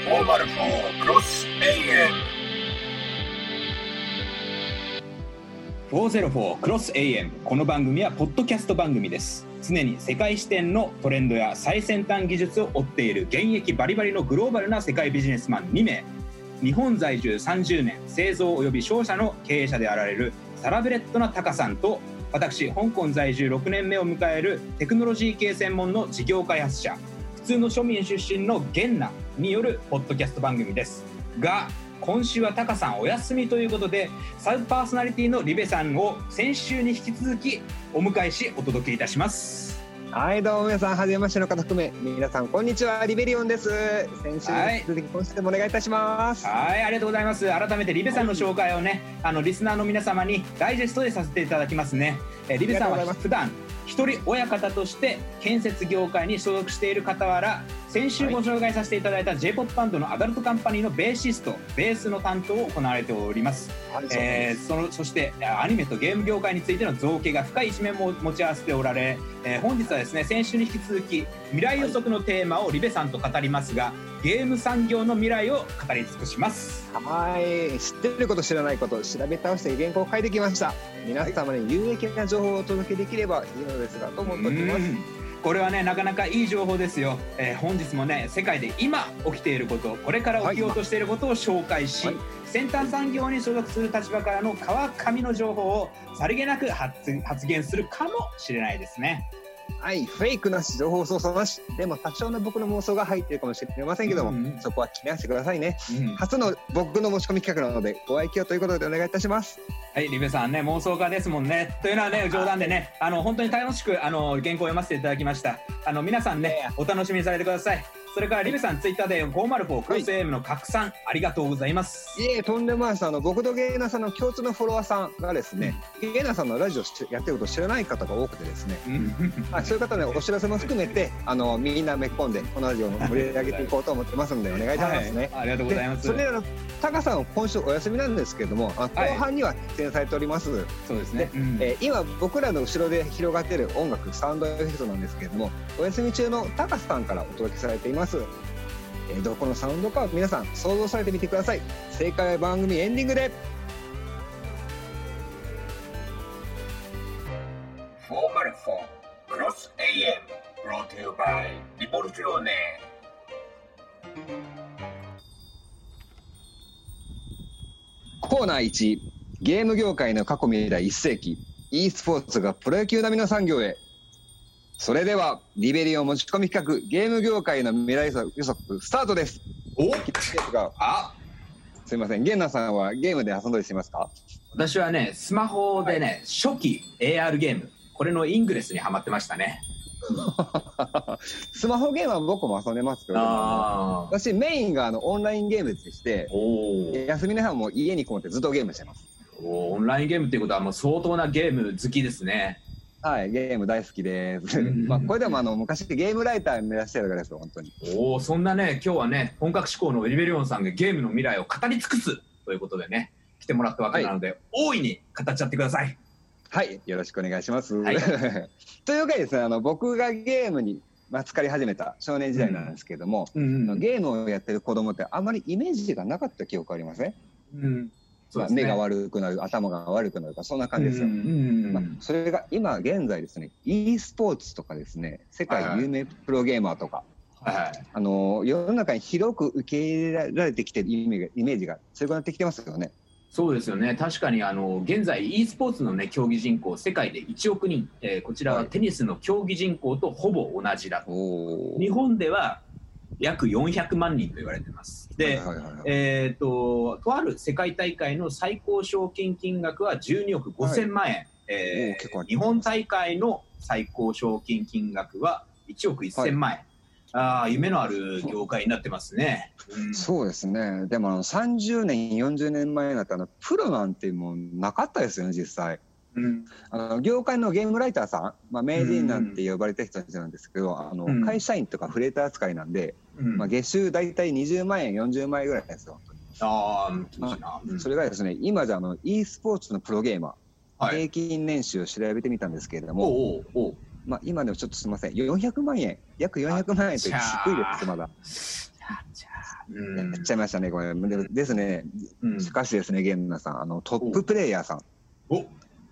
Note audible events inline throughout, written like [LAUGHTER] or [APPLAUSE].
404クロス AM 404クロス AM この番組はポッドキャスト番組です。常に世界視点のトレンドや最先端技術を追っている現役バリバリのグローバルな世界ビジネスマン2名日本在住30年製造及び商社の経営者であられるサラブレッドなタカさんと私香港在住6年目を迎えるテクノロジー系専門の事業開発者。普通の庶民出身のゲンナ。によるポッドキャスト番組です。が今週はタカさんお休みということでサブパーソナリティのリベさんを先週に引き続きお迎えしお届けいたします。はいどうも皆さんはじめましての方含め皆さんこんにちはリベリオンです。先週に引き続き今週でもお願いいたします。はいありがとうございます。改めてリベさんの紹介をねあのリスナーの皆様にダイジェストでさせていただきますね。えリベさんは普段一人親方として建設業界に所属している傍ら先週ご紹介させていただいた j p o p バンドのアダルトカンパニーのベーシストベースの担当を行われております、はい、えー、そのそしてアニメとゲーム業界についての造形が深い一面も持ち合わせておられ、えー、本日はですね先週に引き続き未来予測のテーマをリベさんと語りますがゲーム産業の未来を語り尽くします。はい。知ってること知らないこと調べ倒して原稿を書いてきました。皆様に有益な情報をお届けできればいいのですがと思っております。これはねなかなかいい情報ですよ、えー、本日もね世界で今起きていることこれから起きようとしていることを紹介し、はい、先端産業に所属する立場からの川上の情報をさりげなく発言するかもしれないですね。はい、フェイクなし、情報操作なし、でも多少の僕の妄想が入っているかもしれませんけども、うんうん、そこは気にしてくださいね、うん、初の僕の持ち込み企画なので、ご愛嬌ということでお願いいたします。はい、リベさんね、妄想家ですもんね。というのはね、冗談でね、あの本当に楽しくあの原稿を読ませていただきました。あの皆さんね、お楽しみにされてください。それからリベさん、ツイッターで504クロス AM の拡散、はい、ありがとうございます。いえ、とんでもないです。あの僕とゲーナさんの共通のフォロワーさんがですね、うん、ゲーナさんのラジオやってること知らない方が多くてですね、はい、そういう方ね、お知らせも含めて、あのみんなめっこんで、このラジオを盛り上げていこうと思ってますので、お願いいたしますね。はい、ありがとうございます。それで、タカさん、今週お休みなんですけれども、あ後半には出演されております。そうですね。うん、えー、今、僕らの後ろで広がっている音楽、サウンドエフェクトなんですけれども、お休み中のタカさんからお届けされています。えー、どこのサウンドか皆さん想像されてみてください。正解は番組エンディングで。404クロス AM brought to you by リボルーネ。コーナー1ゲーム業界の過去未来1世紀 e スポーツがプロ野球並みの産業へそれでは、リベリオ持ち込み企画、ゲーム業界の未来予測、スタートです。おあすみません、ゲンナさんはゲームで遊んだりしますか？私はね、スマホでね、はい、初期 AR ゲーム、これのイングレスにはまってましたね。[LAUGHS] スマホゲームは僕も遊んでますけど、私メインがあのオンラインゲームでして、休みの日はもう家にこもってずっとゲームしてます。オンラインゲームっていうことはもう相当なゲーム好きですね。はい、ゲーム大好きです。[LAUGHS] まあ、これでもあの昔ゲームライター目指してるからですよ、本当に。おお、そんなね、今日はね、本格志向のエリベリオンさんがゲームの未来を語り尽くすということでね、来てもらったわけなので、はい、大いに語っちゃってください。はい、よろしくお願いします。はい、[LAUGHS] というわけでですね、あの僕がゲームにまあ、疲れ始めた少年時代なんですけれども、うんうん、ゲームをやってる子供ってあまりイメージがなかった記憶ありません、うんまあ、目が悪くなる頭が悪くなるかそんな感じですよ、まあ、それが今現在ですね e スポーツとかですね世界有名プロゲーマーとか、はいはい、あの世の中に広く受け入れられてきてるイメージが強くなってきてますよね。そうですよね。確かにあの現在 e スポーツの、ね、競技人口世界で1億人、えー、こちらはテニスの競技人口とほぼ同じだと、はい、日本では約400万人と言われてます。で、えっ、と、とある世界大会の最高賞金金額は12億5000万円。はい、えー、日本大会の最高賞金金額は1億1000万円。はいああ、夢のある業界になってますね。うん、そうですね。でも、30年、40年前だったら、プロなんてもうなかったですよね、実際。うん、あの業界のゲームライターさん、まあ、名人なんて呼ばれた人たちなんですけど、あの、会社員とかフレーター扱いなんで、まあ、月収大体20万円、40万円ぐらいですよ。ああ、それがですね、今じゃあの e スポーツのプロゲーマー、はい、平均年収を調べてみたんですけれども、おうおうまあ、今でもちょっとすみません、400万円、約400万円と低いです、まだ。やっちゃいましたね、これ。でですね、しかしですね、ゲームさん、あのトッププレイヤーさん。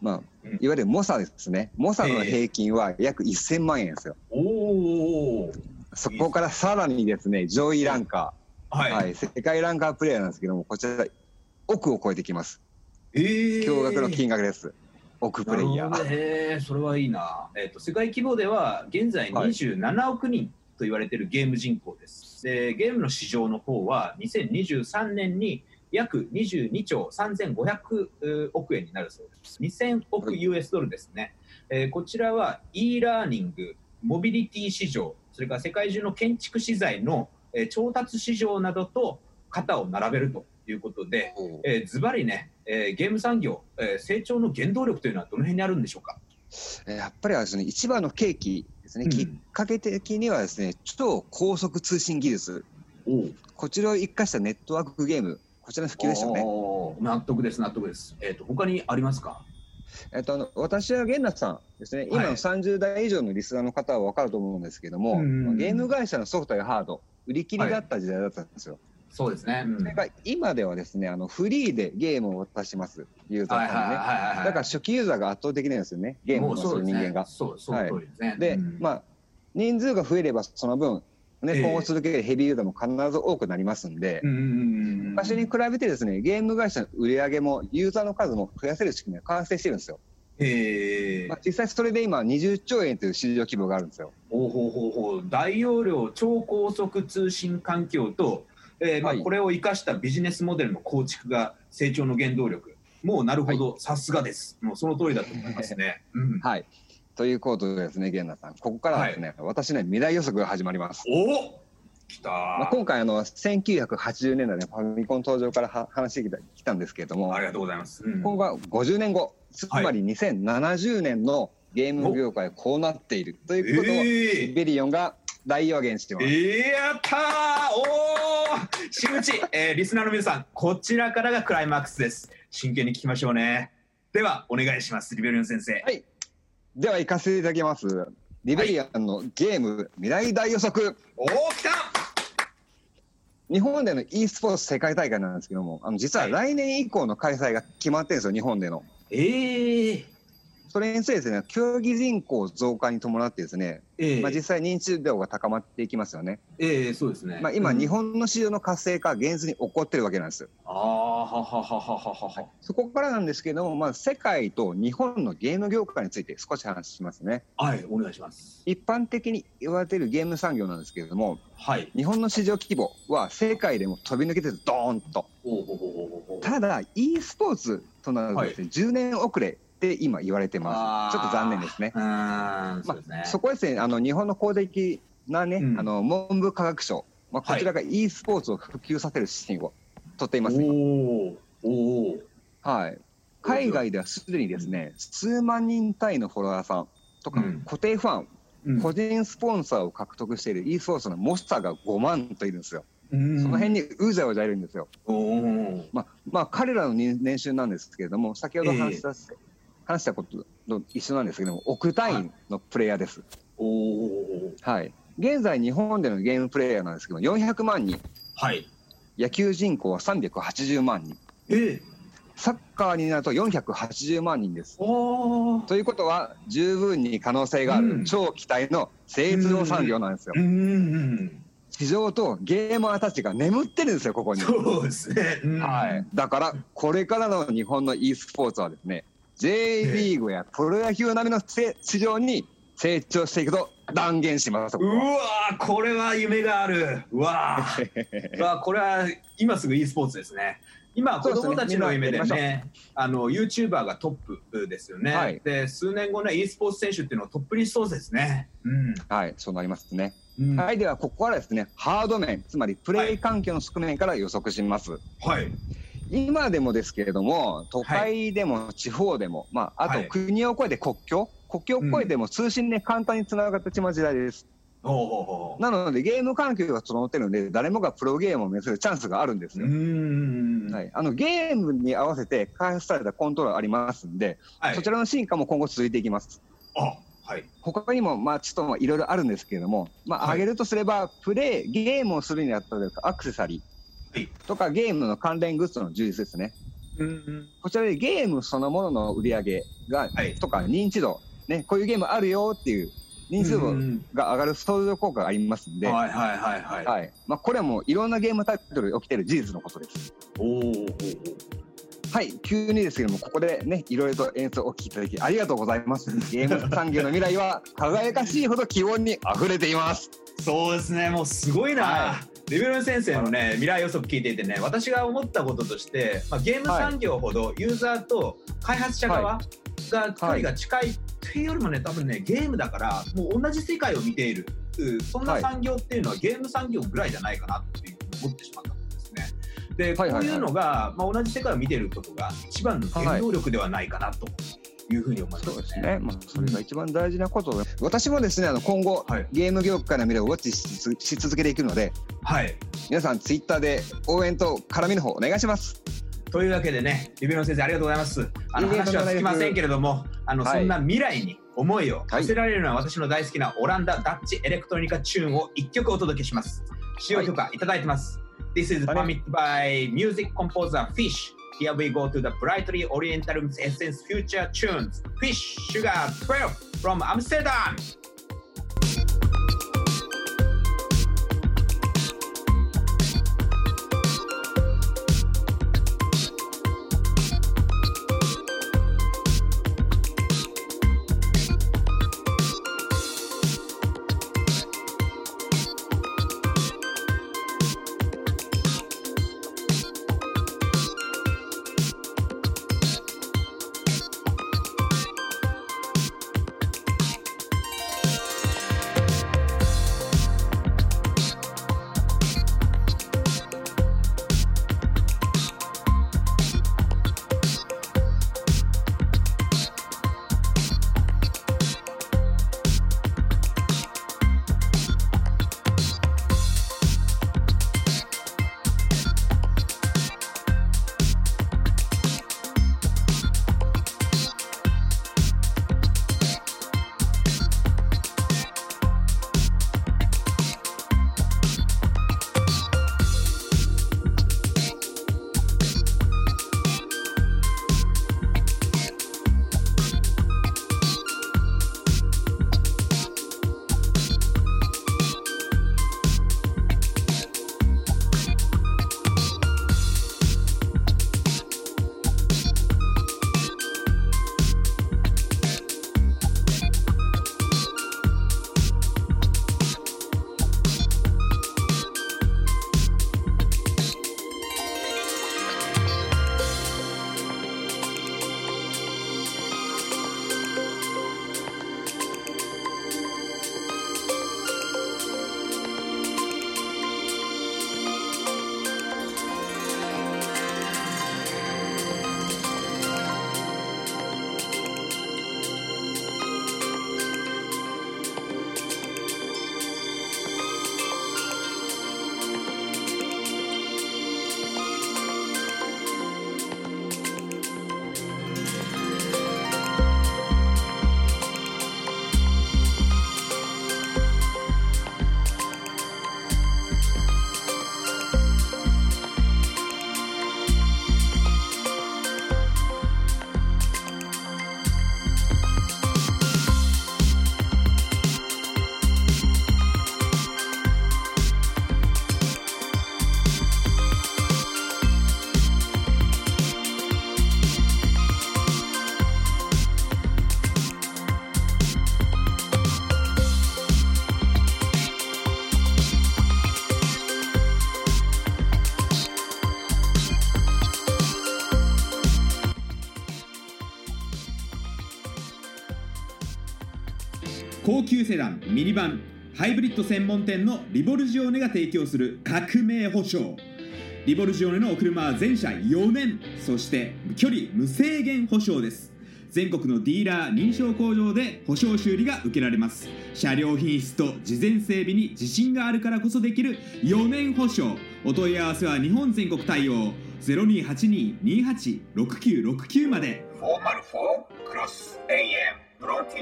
まあ、いわゆる猛者ですね。猛者の平均は約1000万円ですよ。おそこからさらにですね、上位ランカー、はい、はい、世界ランカープレイヤーなんですけども、こちら、億を超えてきます。えー、驚愕の金額です。億プレイヤー。えそれはいいな。えっ、ー、と、世界規模では現在27億人と言われているゲーム人口です。で、ゲームの市場の方は2023年に約22兆3500億円になるそうです。2000億 US ドルですね。えー、こちらは e ラーニング、モビリティ市場、それから世界中の建築資材の、えー、調達市場などと肩を並べるということで、えー、ズバリね、えー、ゲーム産業、えー、成長の原動力というのはどの辺にあるんでしょうか？やっぱりはですね、一番の契機ですね、うん、きっかけ的にはですね、超高速通信技術、こちらを生かしたネットワークゲーム、こちらの普及ですよね。納得です、納得です。えっ、ー、と、他にありますか？えっと、あの私は源奈さんですね、今の30代以上のリスナーの方は分かると思うんですけども、はい、ゲーム会社のソフトやハード、売り切りだった時代だったんですよ。はいそうですね。それが今ではですね、あのフリーでゲームを渡します、ユーザーさんにね。だから初期ユーザーが圧倒的なんですよね、ゲームをする人間が。そう、そう、ですね。で、まあ、人数が増えればその分、ね、今後続けるヘビーユーザーも必ず多くなりますんで、昔に比べてですね、ゲーム会社の売り上げもユーザーの数も増やせる仕組みが完成してるんですよ。えまあ、実際それで今20兆円という市場規模があるんですよ。ほうほうほうほう大容量超高速通信環境とえーまあ、これを生かしたビジネスモデルの構築が成長の原動力。もうなるほど、さすがです。もうその通りだと思いますね。うん、はい。ということでですね、源奈さん、ここからですね、はい、私の未来予測が始まります。お来た、まあ、今回あの1980年代のファミコン登場からは話してきたんですけれどもありがとうございます、うん、今後は50年後つまり2070年のゲーム業界こうなっているということを、えー、ベリオンが大予言してます。やったーおー真打ち、えー、リスナーの皆さん、こちらからがクライマックスです。真剣に聞きましょうね。では、お願いします、リベリアン先生。はい。では、行かせていただきます。リベリアンのゲーム、はい、未来大予測。おお、来た日本での e スポーツ世界大会なんですけども、あの実は来年以降の開催が決まってるんですよ、日本での。ええーそれについてですね、競技人口増加に伴ってですね、えー、まあ実際認知度が高まっていきますよね。ええー、そうですね。まあ今、うん、日本の市場の活性化現実に起こってるわけなんです。ああ、はははははは。そこからなんですけども、まあ世界と日本のゲーム業界について少し話しますね。はい、お願いします。一般的に言われているゲーム産業なんですけれども、はい、日本の市場規模は世界でも飛び抜けてるドーンと。ただ e スポーツとなるとですね、はい、10年遅れって今言われてます。ちょっと残念ですね。まあ、そこですね、あの日本の公的なね、うん、あの文部科学省、まあ、こちらが e スポーツを普及させる指針を取っています、ね、おはい。海外ではすでにですね、数万人単位のフォロワーさんとか、固定ファン、うん、個人スポンサーを獲得している e スポーツのモスターが5万といるんですよ。その辺にうざうざいるんですよ。まあ、まあ、彼らの年収なんですけれども、先ほど話した、えー、話したことと一緒なんですけども、億単位のプレイヤーです。はい。現在、日本でのゲームプレイヤーなんですけど、400万人。はい。野球人口は380万人。えー、サッカーになると480万人です。ということは、十分に可能性がある超期待の製造産業なんですよ。市場とゲーマーたちが眠ってるんですよ、ここに。そうですね。はい。だから、これからの日本の e スポーツはですね、J リーグやプロ野球並みの市場に成長していくと断言します。うわこれは夢がある。うわうわ [LAUGHS] これは今すぐ e スポーツですね。今子供たちの夢でね、ねあの YouTuber がトップですよね。はい、で数年後ね e スポーツ選手っていうのはトップにしそうですね。うん、はい、そうなりますね。うん、はい、ではここからですね、ハード面、つまりプレイ環境の側面から予測します。はい。今でもですけれども、都会でも地方でも、はい、まあ、あと国を越えて国境、国境を越えても通信で簡単につながってしまう時代です。うん、なので、ゲーム環境が整ってるので、誰もがプロゲームを目指すチャンスがあるんですよ。はい、あのゲームに合わせて開発されたコントロールありますんで、はい、そちらの進化も今後続いていきます。あはい、他にも、まあ、ちょっといろいろあるんですけれども、まあ、挙げるとすれば、プレイ、ゲームをするにあたるアクセサリーとか、ゲームの関連グッズの充実ですね。うんうん、こちらでゲームそのものの売り上げが、はい、とか認知度、ね、こういうゲームあるよっていう認知度が上がる相乗効果がありますんで、はいはいはいはい。はい。まあ、これはもういろんなゲームタイトルで起きてる事実のことです。おお。はい、急にですけども、ここでね、いろいろと演奏をお聞きいただきありがとうございます。ゲーム産業の未来は輝かしいほど気温に溢れています。そうですね、もうすごいな。はいレベル先生のね未来予測聞いていてね私が思ったこととして、まあ、ゲーム産業ほどユーザーと開発者側が距離が近いっていうよりもね多分ねゲームだからもう同じ世界を見ている。そんな産業っていうのはゲーム産業ぐらいじゃないかなっていうふうに思ってしまったんですね。で、こういうのが、まあ、同じ世界を見ていることが一番の原動力ではないかなと。いうふうに思います、ね、そうですね。まあ、それが一番大事なことで、私もですね、あの今後、はい、ゲーム業界の未来をウォッチし続けていくので、はい。皆さんツイッターで応援と絡みの方お願いします。というわけでね、指の先生ありがとうございます。あの話はつきませんけれども、あの、そんな未来に思いを馳せられるのは私の大好きなオランダダッチエレクトロニカチューンを一曲お届けします。使用許可いただいてます。This is permitted by music composer Fish. Here we go to the brightly oriental essence future tunes. Fish Sugar 12 from Amsterdam. 高級セダンミニバンハイブリッド専門店のリボルジオネが提供する革命保証。リボルジオネのお車は全車4年そして距離無制限保証です。全国のディーラー認証工場で保証修理が受けられます。車両品質と事前整備に自信があるからこそできる4年保証。お問い合わせは日本全国対応。0282286969まで。404クロス AM brought to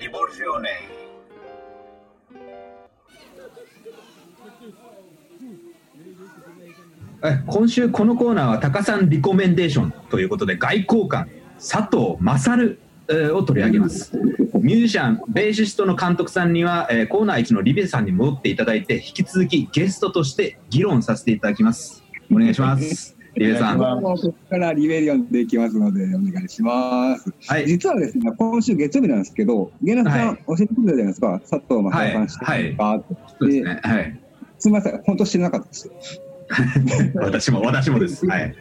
you by 今週このコーナーは高さんリコメンデーションということで外交官佐藤勝を取り上げます。ミュージシャンベーシストの監督さんには、えー、コーナー1のリベさんに戻っていただいて引き続きゲストとして議論させていただきます。お願いします。リベさん。ここからリベリオンでいきますので、お願いします。はい、実はですね、今週月曜日なんですけど、源田さん、教えてくれたじゃないですか、佐藤正さんしてるか？って。そうですね。はい。すみません、本当知らなかったです。[LAUGHS] 私も私もです。はい。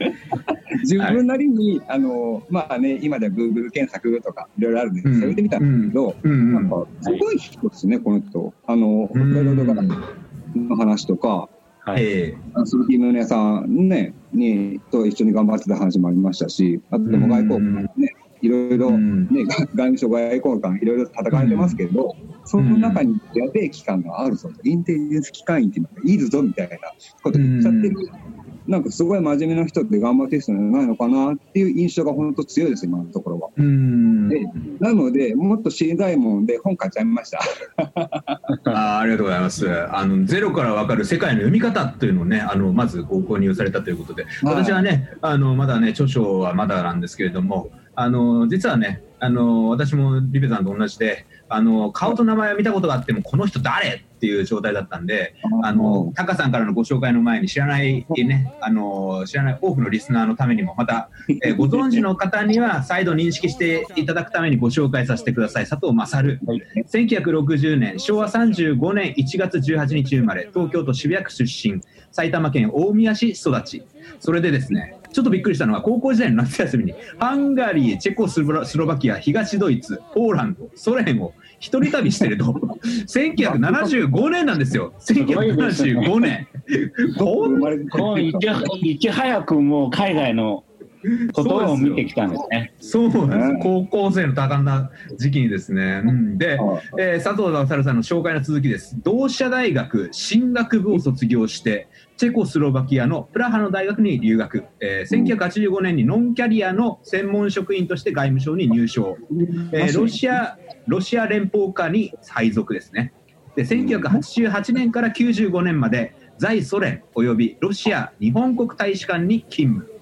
自分なりに、あのまあね今ではグーグル検索とかいろいろあるんで調べてみたんですけど、なんかすごい人ですねこの人。あの北海道とかの話とか。はい、鈴木宗さん、ね、にと一緒に頑張ってた話もありましたし、あとでも外交官ね、いろいろ、ね、外務省、外交官、いろいろ戦えてますけど、その中にやべえ機関があるぞインテリジェンス機関員っていうのがいるぞみたいなこと言っちゃってるなんかすごい真面目な人って頑張ってる人じゃないのかなっていう印象が本当強いです、今のところは。でなので、もっと知りたいもんで、本買っちゃいましたあありがとうございますあの。ゼロから分かる世界の読み方というのをね、あのまずご購入されたということで、私はね、あのまだね、著書はまだなんですけれども、あの実はね、あの私もリベさんと同じで、あの顔と名前を見たことがあってもこの人誰っていう状態だったんであのタカさんからのご紹介の前に知らないねあの知らない多くのリスナーのためにもまた、[LAUGHS] えー、ご存知の方には再度認識していただくためにご紹介させてください。佐藤勝、はい、1960年昭和35年1月18日生まれ東京都渋谷区出身埼玉県大宮市育ち。それでですねちょっとびっくりしたのは高校時代の夏休みにハンガリーチェコスロバキア東ドイツポーランドソ連を一人旅してると。[LAUGHS] 1975年なんですよ。1975年。[LAUGHS] いち早くもう海外のことを見てきたんですね。そうなんです。高校生の多感な時期にですね。うん、で、えー、佐藤勝さんの紹介の続きです。同志社大学進学部を卒業して、チェコスロバキアのプラハの大学に留学、えー、1985年にノンキャリアの専門職員として外務省に入省、えー、ロシアロシア連邦下に配属ですね。で1988年から95年まで在ソ連およびロシア日本国大使館に勤務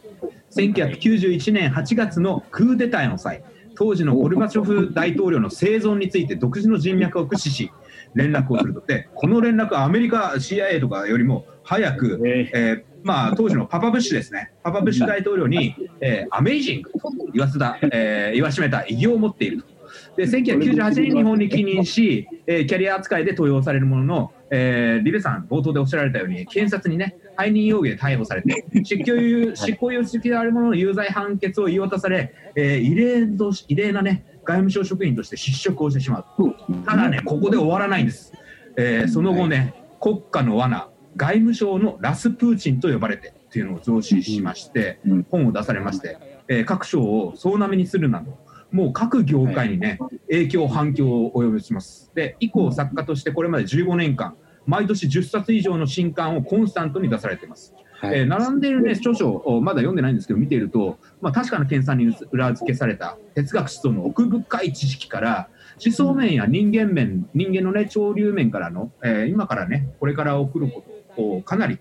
1991年8月のクーデターの際当時のゴルバチョフ大統領の生存について独自の人脈を駆使し連絡をすると。でこの連絡はアメリカ CIA とかよりも早く、えー、まあ、当時のパパブッシュですね、パパブッシュ大統領に、えー、アメイジングと言わせた、えー、言わしめた偉業を持っていると。で1998年に日本に帰任し、えー、キャリア扱いで登用されるものの、えー、リベさん、冒頭でおっしゃられたように、検察にね、背任容疑で逮捕されて、[LAUGHS] 執行猶執行猶予付きであるものの有罪判決を言い渡され、えー、異例の異例なね、外務省職員として失職をしてしまう。ただね、ここで終わらないんです。えー、その後ね、国家の罠、外務省のラスプーチンと呼ばれてっていうのを増資しまして、本を出されまして、えー、各省を総なめにするなど、もう各業界にね、影響、反響を及ぼします。で、以降、作家としてこれまで15年間、毎年10冊以上の新刊をコンスタントに出されています。はい、えー、並んでいる、ね、著書をまだ読んでないんですけど見ていると、まあ、確かな研鑽に裏付けされた哲学思想の奥深い知識から思想面や人間面人間の、ね、潮流面からの、えー、今からねこれから送ることこうかなり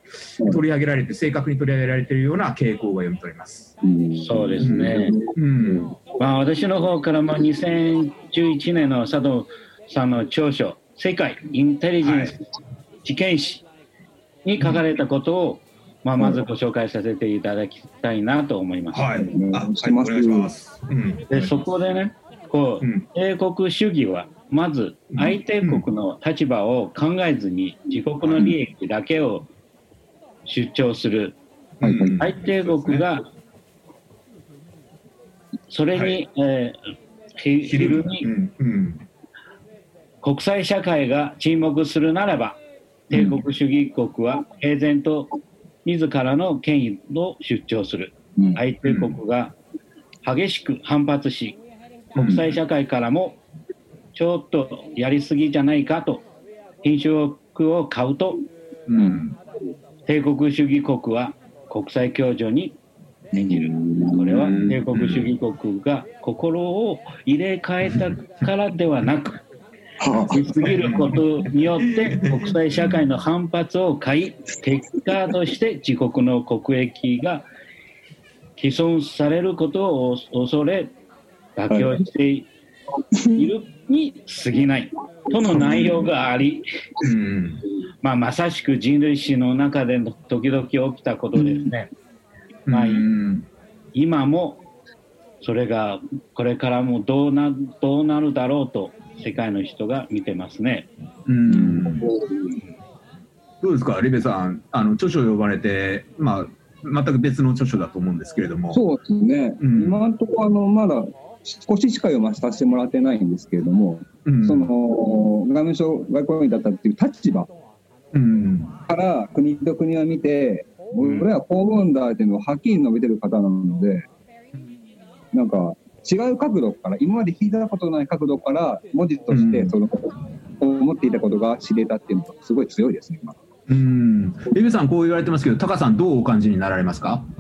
取り上げられて正確に取り上げられているような傾向が読み取れます。そうですね、うん、まあ、私の方からも2011年の佐藤さんの著書「世界インテリジェンス知見史」に書かれたことを、まあ、まずご紹介させていただきたいなと思います。はい、あお願いします。でそこでねこう、英国主義はまず相手国の立場を考えずに自国の利益だけを主張する、相手国がそれに、はい、えー、昼に、国際社会が沈黙するならば帝国主義国は平然と自らの権威を主張する、相手国が激しく反発し国際社会からもちょっとやりすぎじゃないかと品種を買うと、うん、帝国主義国は国際協助に演じる。これは帝国主義国が心を入れ替えたからではなくしすぎることによって国際社会の反発を買い結果として自国の国益が毀損されることを恐れ妥協しているに過ぎないとの内容があり、うん。まあ、まさしく人類史の中で時々起きたことですね。まあ、今もそれがこれからもどうなどうなるだろうと世界の人が見てますね。うん。どうですか、リベさん、あの著書を呼ばれて、まあ、全く別の著書だと思うんですけれども。そうですね、うん、今のところあの、まだ少ししか読まさせてもらってないんですけれども、うん、その外務省外交員だったっていう立場から国と国を見て、うん、俺はこう思うんだっていうのをはっきり述べてる方なので、なんか違う角度から、今まで聞いたことない角度から文字としてその、うん、思っていたことが知れたっていうのがすごい強いですね、今。うん、エビさん、こう言われてますけど、タカさん、どうお感じになられますか、うん、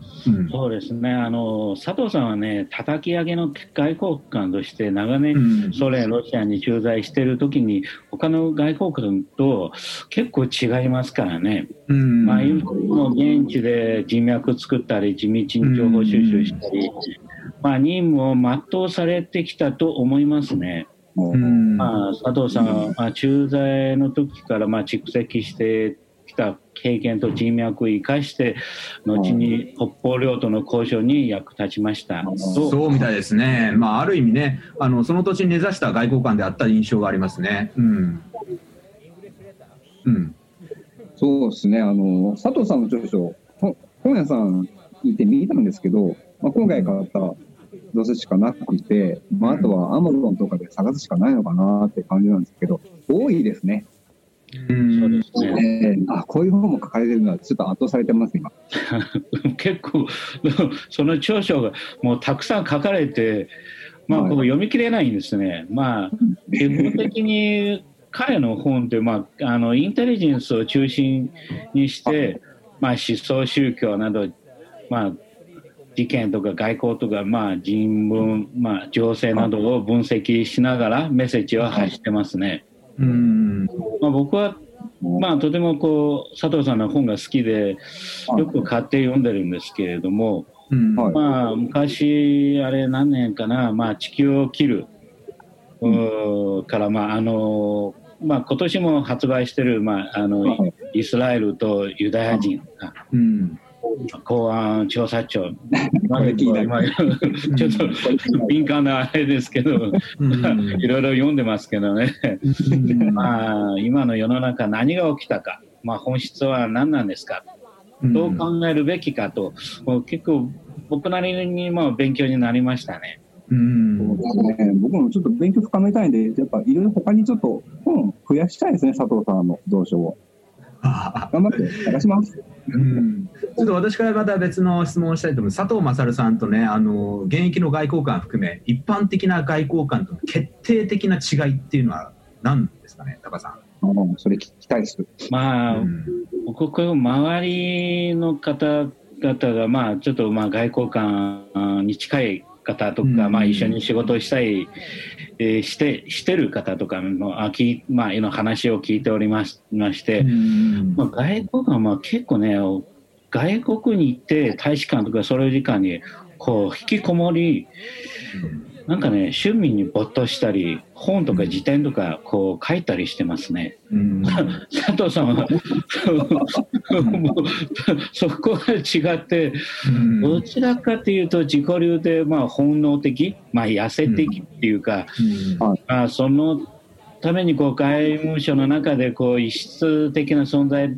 そうですね。あの、佐藤さんはね、叩き上げの外交官として、長年、ソ連、ロシアに駐在しているときに、他の外交官と結構違いますからね、うん、まあ、今の現地で人脈作ったり、地道に情報収集したり、まあ、任務を全うされてきたと思いますね。まあ、佐藤さんは、まあ、駐在の時からまあ蓄積してきた経験と人脈を生かして後に北方領土の交渉に役立ちました。そう。みたいですね、まあ、ある意味ねあのその土地に根ざした外交官であった印象がありますね。うん、うん、そうですね。あの佐藤さんの著書本屋さんいて見たんですけど、まあ、今回買ったどすしかなくて、まあ、あとはアマゾンとかで探すしかないのかなって感じなんですけど多いですね。そうですね、あこういう本も書かれてるのはちょっと圧倒されてます今。[LAUGHS] 結構 [LAUGHS] その長所がもうたくさん書かれてまあ、ここ読み切れないんですね。まあ、基本的に彼の本って、まあ、あのインテリジェンスを中心にして、まあ、思想宗教など、まあ、事件とか外交とか、まあ、人文、まあ、情勢などを分析しながらメッセージを発してますね。うん。まあ、僕は、まあ、とてもこう佐藤さんの本が好きでよく買って読んでるんですけれども、まあ、昔あれ何年かな、まあ、地球を切る、うん、から、まああのまあ、今年も発売してる、まあ、あのイスラエルとユダヤ人。が、うん公安調査庁、[LAUGHS] まあ、ちょっと敏感なあれですけど、いろいろ読んでますけどね、まあ、今の世の中、何が起きたか、まあ、本質は何なんですか、どう考えるべきかと、もう結構、僕なりにも勉強になりましたね。うん。ね、僕もちょっと勉強深めたいんで、やっぱいろいろ他にちょっと本増やしたいですね、佐藤さんの蔵書を。頑張って探します。うん、ちょっと私からまた別の質問をしたいと思います。佐藤勝さんとね、あの現役の外交官含め、一般的な外交官との決定的な違いっていうのは何ですかね、高さん。それ聞きたいです。まあ、うん、僕、こ周りの方々が、まあ、ちょっとまあ外交官に近い方とか、うん、まあ、一緒に仕事をしたい、えー、してしてる方とかのあき、まあ、の話を聞いておりましまして、うん、まあ、外国はまあ結構ね外国に行って大使館とかそれ時間にこう引きこもり、なんかね趣味に没頭したり本とか辞典とかこう書いたりしてますね。うん、[LAUGHS] 佐藤さんは。[LAUGHS] そこが違って、どちらかというと自己流でまあ本能的、まあ、痩せ的っていうか、まあ、そのためにこう外務省の中でこう異質的な存在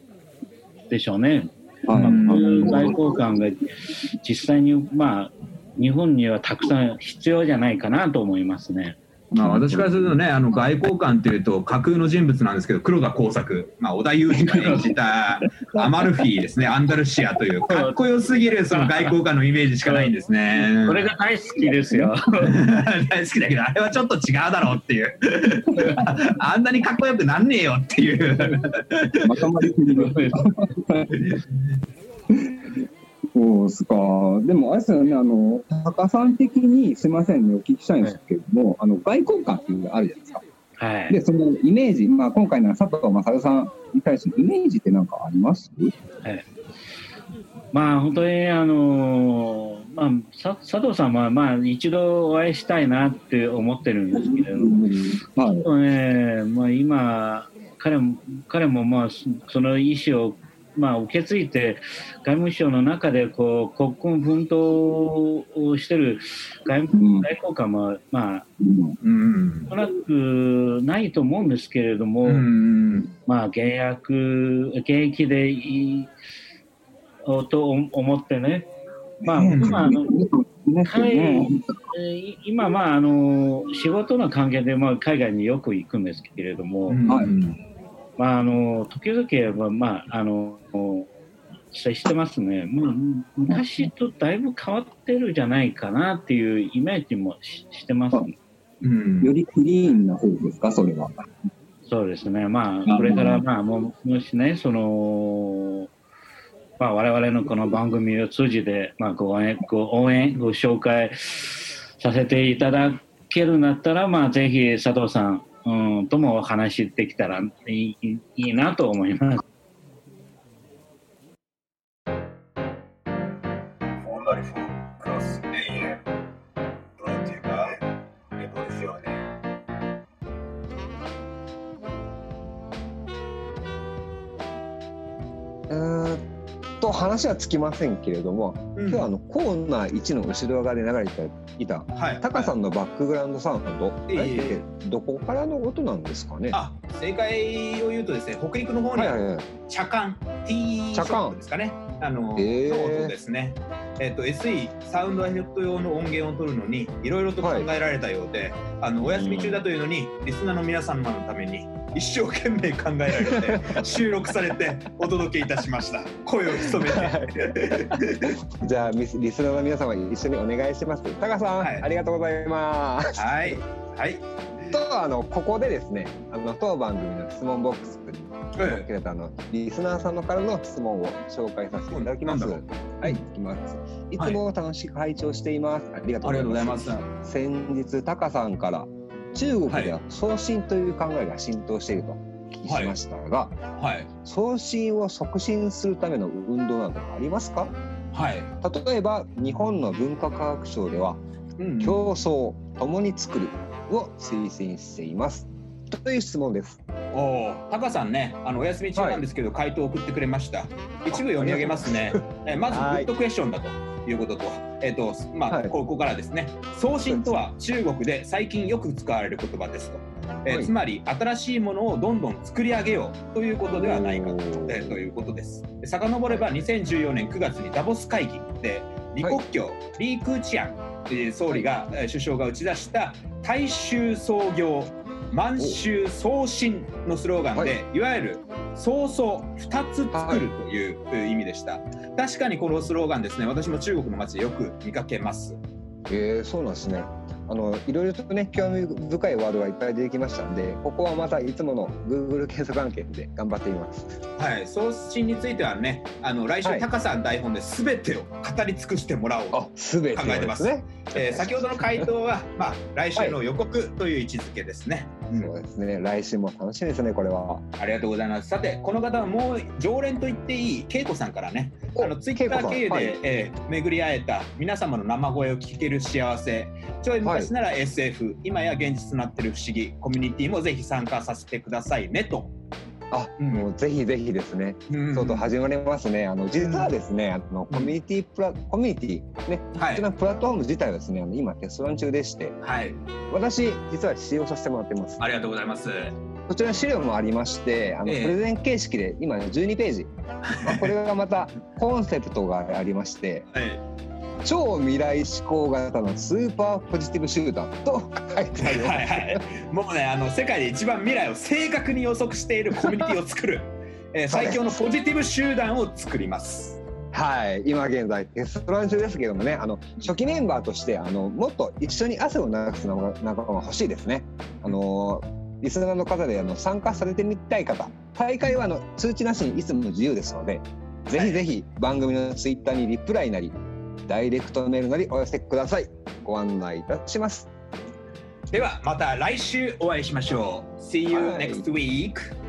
でしょうね。まあ、こうい。う外交官が実際にまあ日本にはたくさん必要じゃないかなと思いますね。まあ、私からするとね、あの外交官というと架空の人物なんですけど、黒田耕作、まあ、織田裕二が演じた [LAUGHS] アマルフィですね、アンダルシアという、かっこよすぎるその外交官のイメージしかないんですね。これが大好きですよ。[LAUGHS] 大好きだけど、あれはちょっと違うだろうっていう。[LAUGHS] あんなにかっこよくなんねえよっていう。まとまりそうですか。でも、あれですよね、あの、高さん的に、すみませんね、お聞きしたいんですけれども、はい、あの、外交官っていうのがあるじゃないですか。はい、でそのイメージ、まあ、今回の佐藤正さんに対するイメージって何かあります、はい、まあ本当にあのまあ、佐藤さんは、まあ、一度お会いしたいなって思ってるんですけれども、はい、とね、まあ、今彼も彼もまあその意思をまあ、受け継いで外務省の中でこう国軍奮闘をしてる外交官も、まあ、うん、おそらくないと思うんですけれども、うん、まあ、現役現役でいいと思ってね、まあ、今あの、彼今、まあ、あの仕事の関係で、まあ、海外によく行くんですけれども、はいまあ、あの時々は、まあ、あの接してますね、もう昔とだいぶ変わってるじゃないかなっていうイメージもししてます、ね、うん、よりクリーンな方ですか、それは。そうですね、まあ、これから、まあ、ももしね、その、まあ、我々のこの番組を通じて、まあ、ご応援、ご応援、ご紹介させていただけるんだったら、まあ、ぜひ佐藤さん、うん、ともお話できたらいいいいなと思います。話はつきませんけれども、うん、今日はあのコーナー1の後ろ側で流れていた、はい、タカさんのバックグラウンドサウンド、はい、どこからの音なんですかね？あ正解を言うとですね北陸の方に茶缶、はいはい、ティーショップですかね。あの、えー、の音ですね。えっ、ー、と SE サウンドエフェクト用の音源を取るのにいろいろと考えられたようで、はい、あのお休み中だというのに、リスナーの皆様のために一生懸命考えられて [LAUGHS] 収録されてお届けいたしました。声を潜めて。じゃあリスナーの皆様一緒にお願いします。タカさん、はい、ありがとうございます。はい。はい。とあのここでですねあの当番組の質問ボックスに設けれたあのリスナーさんのからの質問を紹介させていただきます。はい、いきます。い。つも楽しく拝聴しています。はい、ありがとうございます。先日タカさんから中国では送信という考えが浸透していると聞きしましたが、はい、送信を促進するための運動などありますか、はい、例えば日本の文化科学省では、うん、競争共に作るを推薦しています。という質問です。おお、タカさんね、あのお休み中なんですけど、回答を送ってくれました。一部読み上げますね。えまずグッドクエスチョンだと。いうことと、えっ、ー、と、まあ、はい、ここからですね、送信とは中国で最近よく使われる言葉ですと。えーはい、つまり新しいものをどんどん作り上げようということではないかと,、えー、ということです。遡れば2014年9月にダボス会議。で李克強、はい、李空チアン総理が、首相が打ち出した大衆創業満州送信のスローガンで、い、わゆる早々2つ作るという意味でした、確かにこのスローガンですね。私も中国の街でよく見かけます。えー、そうなんですね。あのいろいろとね興味深いワードがいっぱい出てきましたんでここはまたいつもの Google 検索案件で頑張ってみます。はい。送信についてはねあの来週、はい、高さん台本で全てを語り尽くしてもらおうと考えてます。ねえー、先ほどの回答は、まあ、来週の予告という位置づけですね、はい、そうですね。来週も楽しみですねこれは。ありがとうございます。さてこの方はもう常連と言っていい恵子さんからねあのツイッター経由で、はい、えー、巡り会えた皆様の生声を聞ける幸せ。ちょい昔なら SF、今や現実になってる不思議コミュニティもぜひ参加させてくださいねとあ、うん、もうぜひぜひですね、うん、そうと始まりますね。あの実はですね、あのコミュニティプラ、コミュニティね、はい、こちらのプラットフォーム自体はですね、あの今テストラン中でして、はい、私実は使用させてもらってます。ありがとうございます。こちら資料もありまして、あの、プレゼン形式で今12ページ、まあ、これがまたコンセプトがありまして、[LAUGHS] はい超未来志向型のスーパーポジティブ集団と書いてあります、はいはい、もうねあの世界で一番未来を正確に予測しているコミュニティを作る、えー、最強のポジティブ集団を作ります。はい、今現在テストラン中ですけどもねあの初期メンバーとしてあのもっと一緒に汗を流す仲間が欲しいですね。あのリスナーの方であの参加されてみたい方大会はあの通知なしにいつも自由ですのでぜひぜひ番組のツイッターにリプライなりダイレクトメールなりお寄せください。ご案内いたします。ではまた来週お会いしましょう See you next week